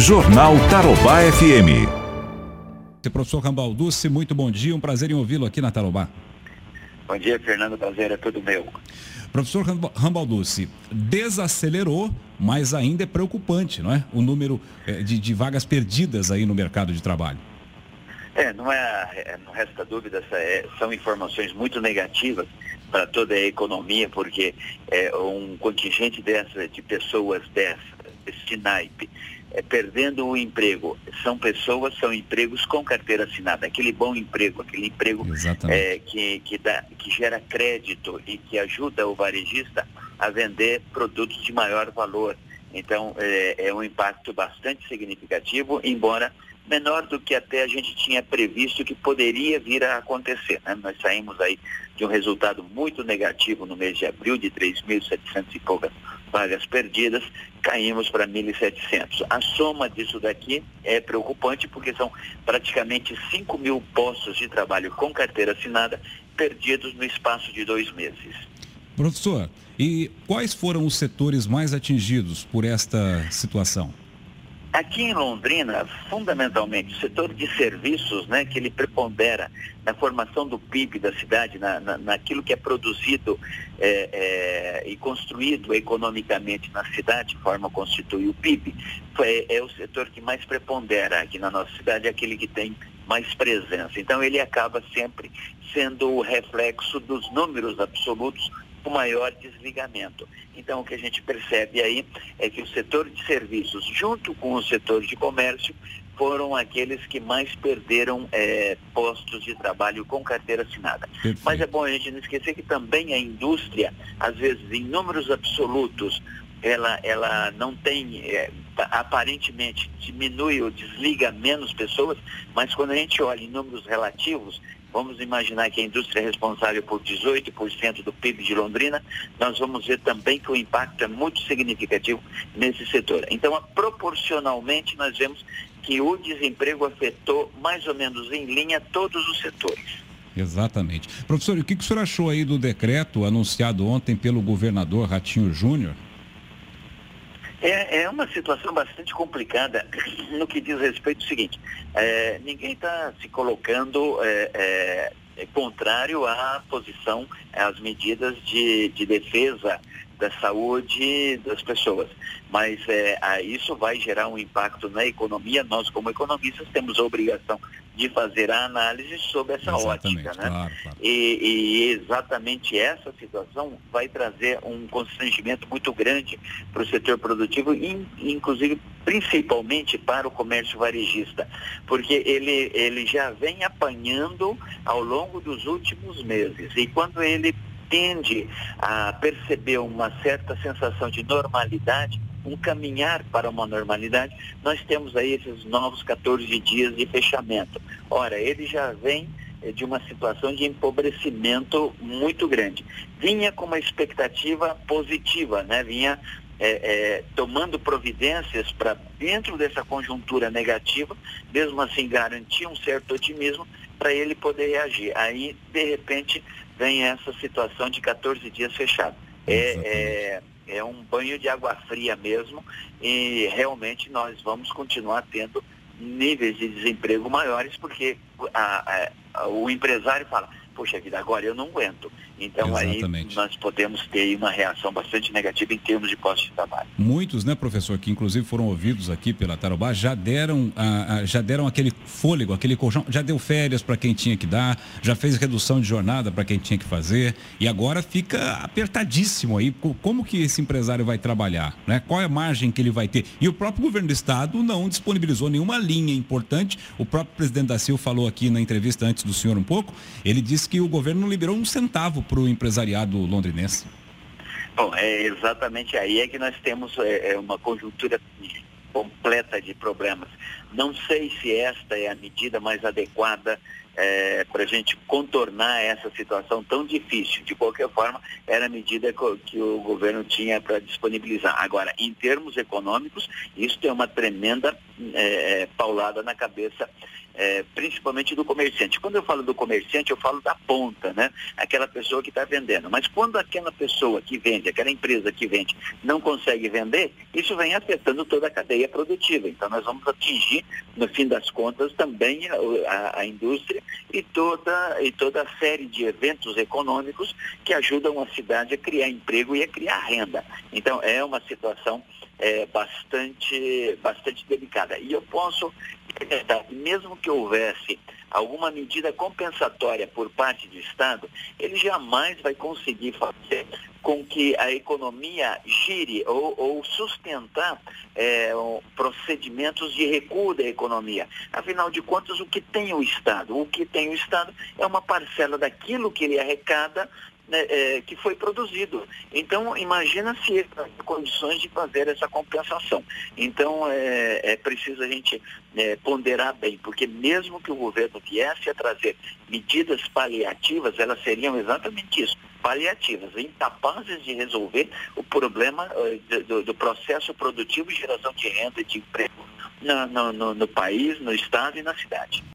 Jornal Tarobá FM. Professor Rambalducci, muito bom dia, um prazer em ouvi-lo aqui na Tarobá. Bom dia, Fernando, prazer é tudo meu. Professor Rambalducci, desacelerou, mas ainda é preocupante, não é? O número eh, de, de vagas perdidas aí no mercado de trabalho. É, não, é, é não resta dúvida, é, são informações muito negativas para toda a economia, porque é, um contingente dessa, de pessoas dessa, desse naipe, é, perdendo o emprego. São pessoas, são empregos com carteira assinada, aquele bom emprego, aquele emprego é, que, que, dá, que gera crédito e que ajuda o varejista a vender produtos de maior valor. Então, é, é um impacto bastante significativo, embora menor do que até a gente tinha previsto que poderia vir a acontecer. Né? Nós saímos aí de um resultado muito negativo no mês de abril, de 3.700 e poucas vagas perdidas, caímos para 1.700. A soma disso daqui é preocupante porque são praticamente 5 mil postos de trabalho com carteira assinada perdidos no espaço de dois meses. Professor, e quais foram os setores mais atingidos por esta situação? Aqui em Londrina, fundamentalmente, o setor de serviços, né, que ele prepondera na formação do PIB da cidade, na, na, naquilo que é produzido é, é, e construído economicamente na cidade, forma constitui o PIB, é, é o setor que mais prepondera aqui na nossa cidade, é aquele que tem mais presença. Então ele acaba sempre sendo o reflexo dos números absolutos o maior desligamento. Então, o que a gente percebe aí é que o setor de serviços, junto com o setor de comércio, foram aqueles que mais perderam é, postos de trabalho com carteira assinada. Perfeito. Mas é bom a gente não esquecer que também a indústria, às vezes, em números absolutos, ela, ela não tem, é, aparentemente, diminui ou desliga menos pessoas, mas quando a gente olha em números relativos, Vamos imaginar que a indústria é responsável por 18% do PIB de Londrina, nós vamos ver também que o impacto é muito significativo nesse setor. Então, proporcionalmente, nós vemos que o desemprego afetou mais ou menos em linha todos os setores. Exatamente. Professor, o que, o senhor achou aí do decreto anunciado ontem pelo governador Ratinho Júnior? É, é uma situação bastante complicada no que diz respeito ao seguinte, é, ninguém está se colocando é, é, é, contrário à posição, às medidas de, de defesa da saúde das pessoas. Mas é, isso vai gerar um impacto na economia. Nós, como economistas, temos a obrigação de fazer a análise sobre essa exatamente, ótica. Né? Claro, claro. E, e, exatamente essa situação vai trazer um constrangimento muito grande para o setor produtivo, in, inclusive principalmente para o comércio varejista, porque ele, ele já vem apanhando ao longo dos últimos meses. E quando ele tende a perceber uma certa sensação de normalidade, um caminhar para uma normalidade, nós temos aí esses novos 14 dias de fechamento. Ora, ele já vem eh, de uma situação de empobrecimento muito grande. Vinha com uma expectativa positiva, né? Vinha é, é, tomando providências para, dentro dessa conjuntura negativa, mesmo assim garantir um certo otimismo para ele poder reagir. Aí, de repente, vem essa situação de 14 dias fechado. É, é, é, um banho de água fria mesmo e realmente nós vamos continuar tendo níveis de desemprego maiores porque a, a, o empresário fala, poxa vida, agora eu não aguento. Então Exatamente. aí nós podemos ter uma reação bastante negativa em termos de postos de trabalho. Muitos, né, professor, que inclusive foram ouvidos aqui pela Tarobá, já deram, já deram aquele fôlego, aquele colchão, já deu férias para quem tinha que dar, já fez redução de jornada para quem tinha que fazer, e agora fica apertadíssimo aí. Como que esse empresário vai trabalhar? Né? Qual é a margem que ele vai ter? E o próprio governo do estado não disponibilizou nenhuma linha importante. O próprio presidente da Sil falou aqui na entrevista antes do senhor um pouco, ele disse que o governo não liberou um centavo para o empresariado londrinense? Bom, é exatamente aí é que nós temos é, é uma conjuntura completa de problemas. Não sei se esta é a medida mais adequada é, para a gente contornar essa situação tão difícil. De qualquer forma, era a medida que o governo tinha para disponibilizar. Agora, em termos econômicos, isso tem uma tremenda é, é paulada na cabeça é, principalmente do comerciante. Quando eu falo do comerciante, eu falo da ponta, né? Aquela pessoa que está vendendo. Mas quando aquela pessoa que vende, aquela empresa que vende, não consegue vender, isso vem afetando toda a cadeia produtiva. Então nós vamos atingir, no fim das contas, também a, a, a indústria e toda, e toda a série de eventos econômicos que ajudam a cidade a criar emprego e a criar renda. Então é uma situação é, bastante, bastante delicada. E eu posso mesmo que houvesse alguma medida compensatória por parte do Estado, ele jamais vai conseguir fazer com que a economia gire ou, ou sustentar é, procedimentos de recuo da economia. Afinal de contas, o que tem o Estado? O que tem o Estado é uma parcela daquilo que ele arrecada né, é, que foi produzido. Então, imagina se tem condições de fazer essa compensação. Então, é, é preciso a gente é, ponderar bem, porque mesmo que o governo viesse a trazer medidas paliativas, elas seriam exatamente isso, paliativas, incapazes de resolver o problema uh, do, do, processo produtivo de geração de renda e de emprego no, no, no país, no estado e na cidade.